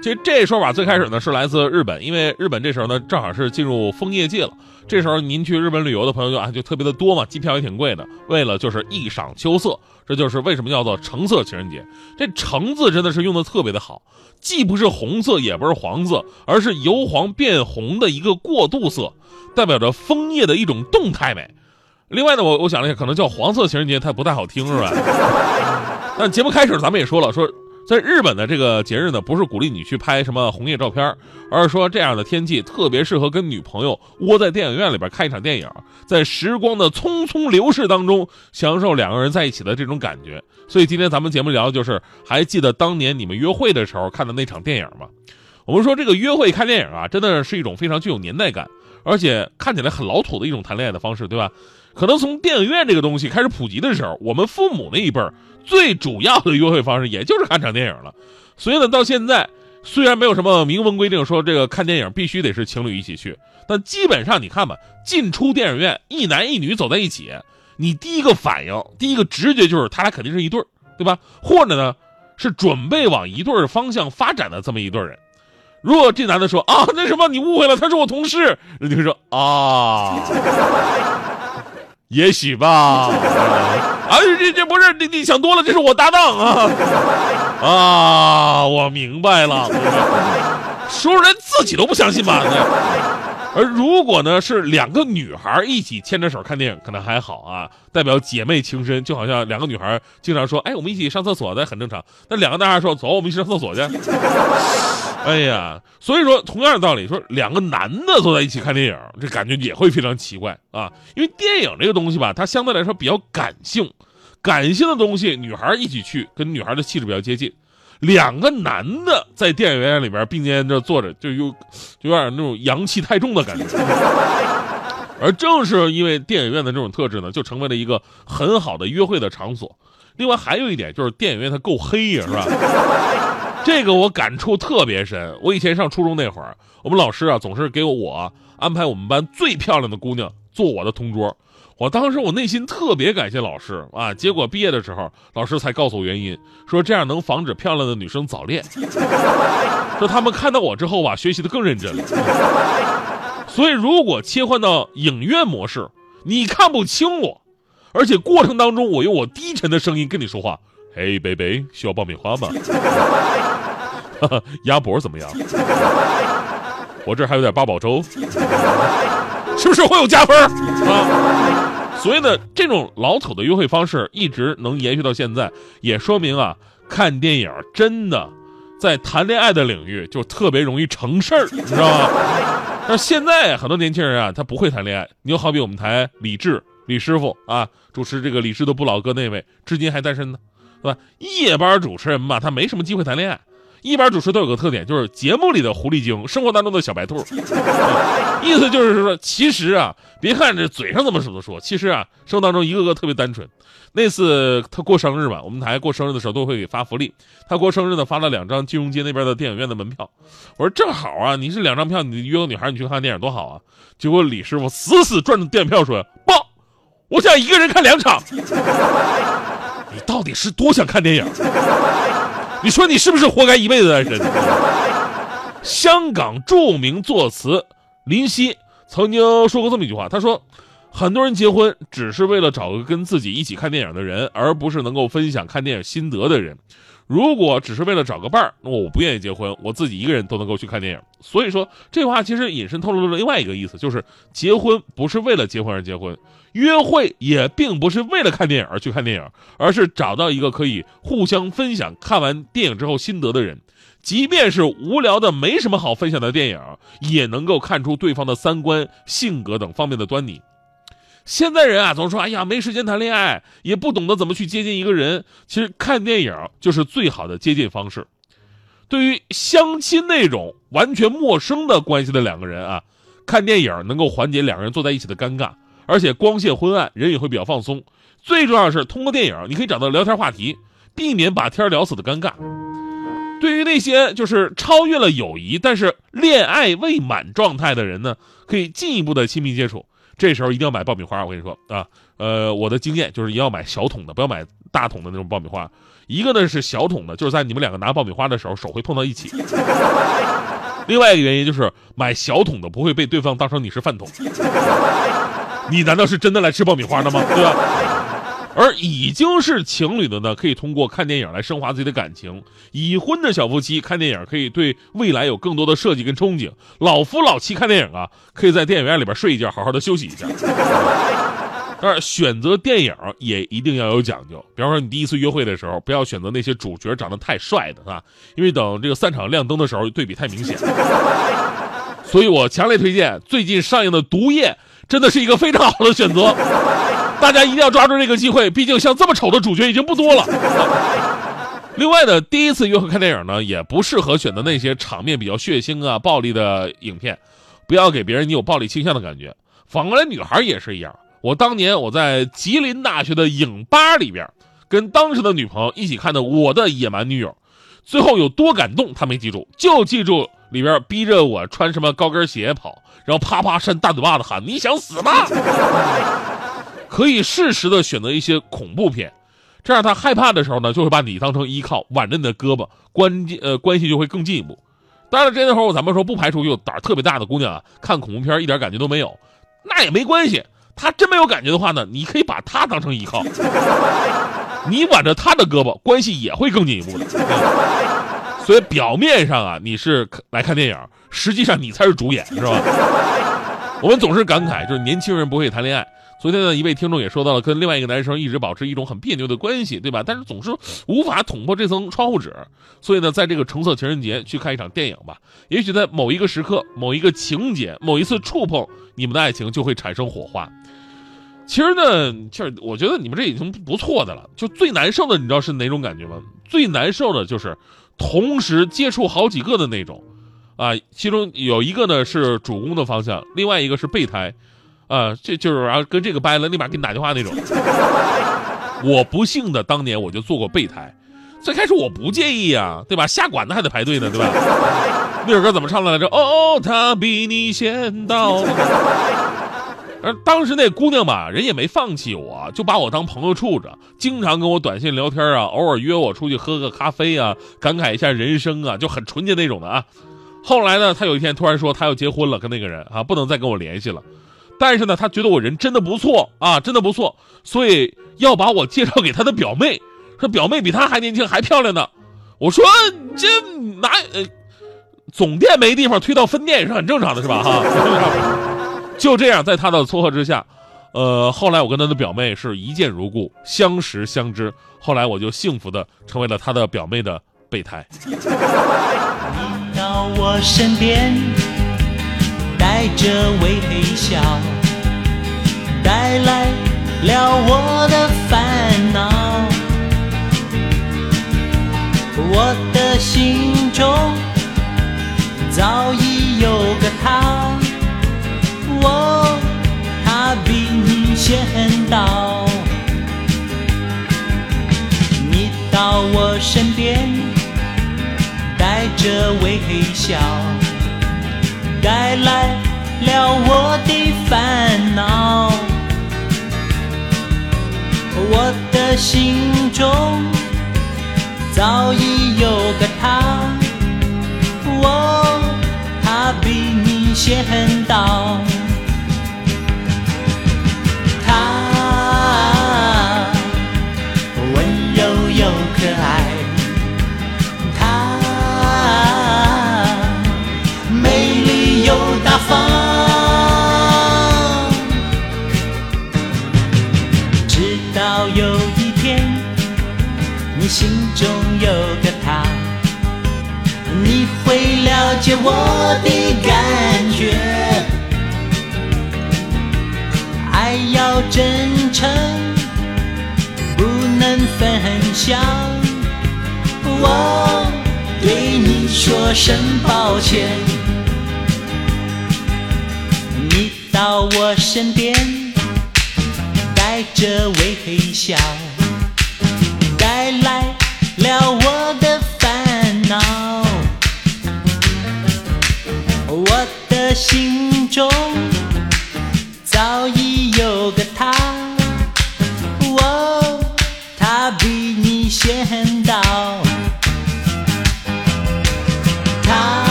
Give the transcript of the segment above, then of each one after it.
其实这说法最开始呢是来自日本，因为日本这时候呢正好是进入枫叶季了。这时候您去日本旅游的朋友就啊就特别的多嘛，机票也挺贵的。为了就是一赏秋色，这就是为什么叫做橙色情人节。这橙字真的是用的特别的好，既不是红色，也不是黄色，而是由黄变红的一个过渡色，代表着枫叶的一种动态美。另外呢，我我想了一下，可能叫黄色情人节它不太好听，是吧？那节目开始咱们也说了，说在日本的这个节日呢，不是鼓励你去拍什么红叶照片，而是说这样的天气特别适合跟女朋友窝在电影院里边看一场电影，在时光的匆匆流逝当中，享受两个人在一起的这种感觉。所以今天咱们节目聊的就是，还记得当年你们约会的时候看的那场电影吗？我们说这个约会看电影啊，真的是一种非常具有年代感，而且看起来很老土的一种谈恋爱的方式，对吧？可能从电影院这个东西开始普及的时候，我们父母那一辈儿最主要的约会方式也就是看场电影了。所以呢，到现在虽然没有什么明文规定说这个看电影必须得是情侣一起去，但基本上你看吧，进出电影院一男一女走在一起，你第一个反应、第一个直觉就是他俩肯定是一对儿，对吧？或者呢，是准备往一对儿方向发展的这么一对人。如果这男的说啊，那什么你误会了，他是我同事，人就说啊。也许吧，啊，这这不是你你想多了，这是我搭档啊，啊，我明白了，说人自己都不相信吧？而如果呢是两个女孩一起牵着手看电影，可能还好啊，代表姐妹情深，就好像两个女孩经常说，哎，我们一起上厕所，那很正常。那两个男孩说，走，我们一起上厕所去。哎呀，所以说同样的道理，说两个男的坐在一起看电影，这感觉也会非常奇怪啊。因为电影这个东西吧，它相对来说比较感性，感性的东西，女孩一起去，跟女孩的气质比较接近。两个男的在电影院里边并肩着坐着，就有就有点那种阳气太重的感觉。而正是因为电影院的这种特质呢，就成为了一个很好的约会的场所。另外还有一点就是电影院它够黑呀，是吧？这个我感触特别深。我以前上初中那会儿，我们老师啊总是给我安排我们班最漂亮的姑娘做我的同桌。我当时我内心特别感谢老师啊。结果毕业的时候，老师才告诉我原因，说这样能防止漂亮的女生早恋。说他们看到我之后吧，学习的更认真了。所以如果切换到影院模式，你看不清我，而且过程当中我用我低沉的声音跟你说话。哎，贝贝，需要爆米花吗？鸭脖怎么样？我这还有点八宝粥，是不是会有加分啊？所以呢，这种老土的约会方式一直能延续到现在，也说明啊，看电影真的在谈恋爱的领域就特别容易成事儿，你知道吗？但是现在很多年轻人啊，他不会谈恋爱。你就好比我们台李志李师傅啊，主持这个《李志的不老哥》那位，至今还单身呢。对吧？夜班主持人嘛，他没什么机会谈恋爱。一般主持都有个特点，就是节目里的狐狸精，生活当中的小白兔。意思就是说，其实啊，别看这嘴上这么说说，其实啊，生活当中一个个特别单纯。那次他过生日嘛，我们台过生日的时候都会给发福利。他过生日呢，发了两张金融街那边的电影院的门票。我说正好啊，你是两张票，你约个女孩，你去看电影多好啊。结果李师傅死死攥着电影票说：“不，我想一个人看两场。”你到底是多想看电影？你说你是不是活该一辈子单身？香港著名作词林夕曾经说过这么一句话，他说：“很多人结婚只是为了找个跟自己一起看电影的人，而不是能够分享看电影心得的人。如果只是为了找个伴儿，那我不愿意结婚，我自己一个人都能够去看电影。”所以说，这话其实隐身透露了另外一个意思，就是结婚不是为了结婚而结婚。约会也并不是为了看电影而去看电影，而是找到一个可以互相分享看完电影之后心得的人，即便是无聊的没什么好分享的电影，也能够看出对方的三观、性格等方面的端倪。现在人啊，总说哎呀没时间谈恋爱，也不懂得怎么去接近一个人。其实看电影就是最好的接近方式。对于相亲那种完全陌生的关系的两个人啊，看电影能够缓解两个人坐在一起的尴尬。而且光线昏暗，人也会比较放松。最重要的是通过电影，你可以找到聊天话题，避免把天聊死的尴尬。对于那些就是超越了友谊，但是恋爱未满状态的人呢，可以进一步的亲密接触。这时候一定要买爆米花，我跟你说啊，呃，我的经验就是一定要买小桶的，不要买大桶的那种爆米花。一个呢是小桶的，就是在你们两个拿爆米花的时候手会碰到一起。另外一个原因就是买小桶的不会被对方当成你是饭桶。你难道是真的来吃爆米花的吗？对吧？而已经是情侣的呢，可以通过看电影来升华自己的感情；已婚的小夫妻看电影可以对未来有更多的设计跟憧憬；老夫老妻看电影啊，可以在电影院里边睡一觉，好好的休息一下。但是选择电影也一定要有讲究，比方说你第一次约会的时候，不要选择那些主角长得太帅的，啊，因为等这个散场亮灯的时候，对比太明显。所以我强烈推荐最近上映的《毒液》。真的是一个非常好的选择，大家一定要抓住这个机会。毕竟像这么丑的主角已经不多了。另外呢，第一次约会看电影呢，也不适合选择那些场面比较血腥啊、暴力的影片，不要给别人你有暴力倾向的感觉。反过来，女孩也是一样。我当年我在吉林大学的影吧里边，跟当时的女朋友一起看的《我的野蛮女友》，最后有多感动，她没记住，就记住。里边逼着我穿什么高跟鞋跑，然后啪啪扇大嘴巴子喊你想死吗？可以适时的选择一些恐怖片，这样他害怕的时候呢，就会把你当成依靠，挽着你的胳膊，关呃关系就会更进一步。当然，这那会咱们说不排除有胆儿特别大的姑娘啊，看恐怖片一点感觉都没有，那也没关系。他真没有感觉的话呢，你可以把他当成依靠，你挽着他的胳膊，关系也会更进一步的。所以表面上啊，你是来看电影，实际上你才是主演，是吧？我们总是感慨，就是年轻人不会谈恋爱。昨天呢，一位听众也说到了，跟另外一个男生一直保持一种很别扭的关系，对吧？但是总是无法捅破这层窗户纸。所以呢，在这个橙色情人节去看一场电影吧，也许在某一个时刻、某一个情节、某一次触碰，你们的爱情就会产生火花。其实呢，就是我觉得你们这已经不错的了。就最难受的，你知道是哪种感觉吗？最难受的就是。同时接触好几个的那种，啊，其中有一个呢是主攻的方向，另外一个是备胎，啊，这就是然后跟这个掰了，立马给你打电话那种。我不幸的当年我就做过备胎，最开始我不介意啊，对吧？下馆子还得排队呢，对吧？那首歌怎么唱来着？哦，他比你先到。而当时那姑娘吧，人也没放弃我，就把我当朋友处着，经常跟我短信聊天啊，偶尔约我出去喝个咖啡啊，感慨一下人生啊，就很纯洁那种的啊。后来呢，她有一天突然说她要结婚了，跟那个人啊，不能再跟我联系了。但是呢，他觉得我人真的不错啊，真的不错，所以要把我介绍给他的表妹，说表妹比他还年轻还漂亮呢。我说这哪呃，总店没地方推到分店也是很正常的，是吧？哈。就这样，在他的撮合之下，呃，后来我跟他的表妹是一见如故，相识相知。后来我就幸福的成为了他的表妹的备胎。你到我身边，带着微笑，带来了我的烦恼。我的心中早已有个他。我，他比你先到，你到我身边，带着微笑，带来了我的烦恼。我的心中早已有个他，我，他比你先到。会了解我的感觉。爱要真诚，不能分享。我对你说声抱歉。你到我身边，带着微笑，带来了我心。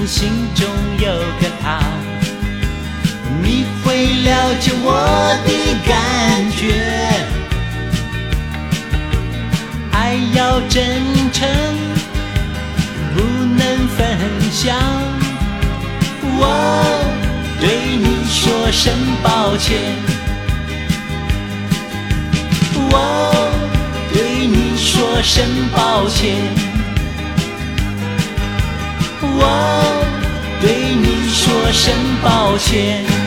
你心中有个他，你会了解我的感觉。爱要真诚，不能分享。我对你说声抱歉，我对你说声抱歉，我对你说声抱歉。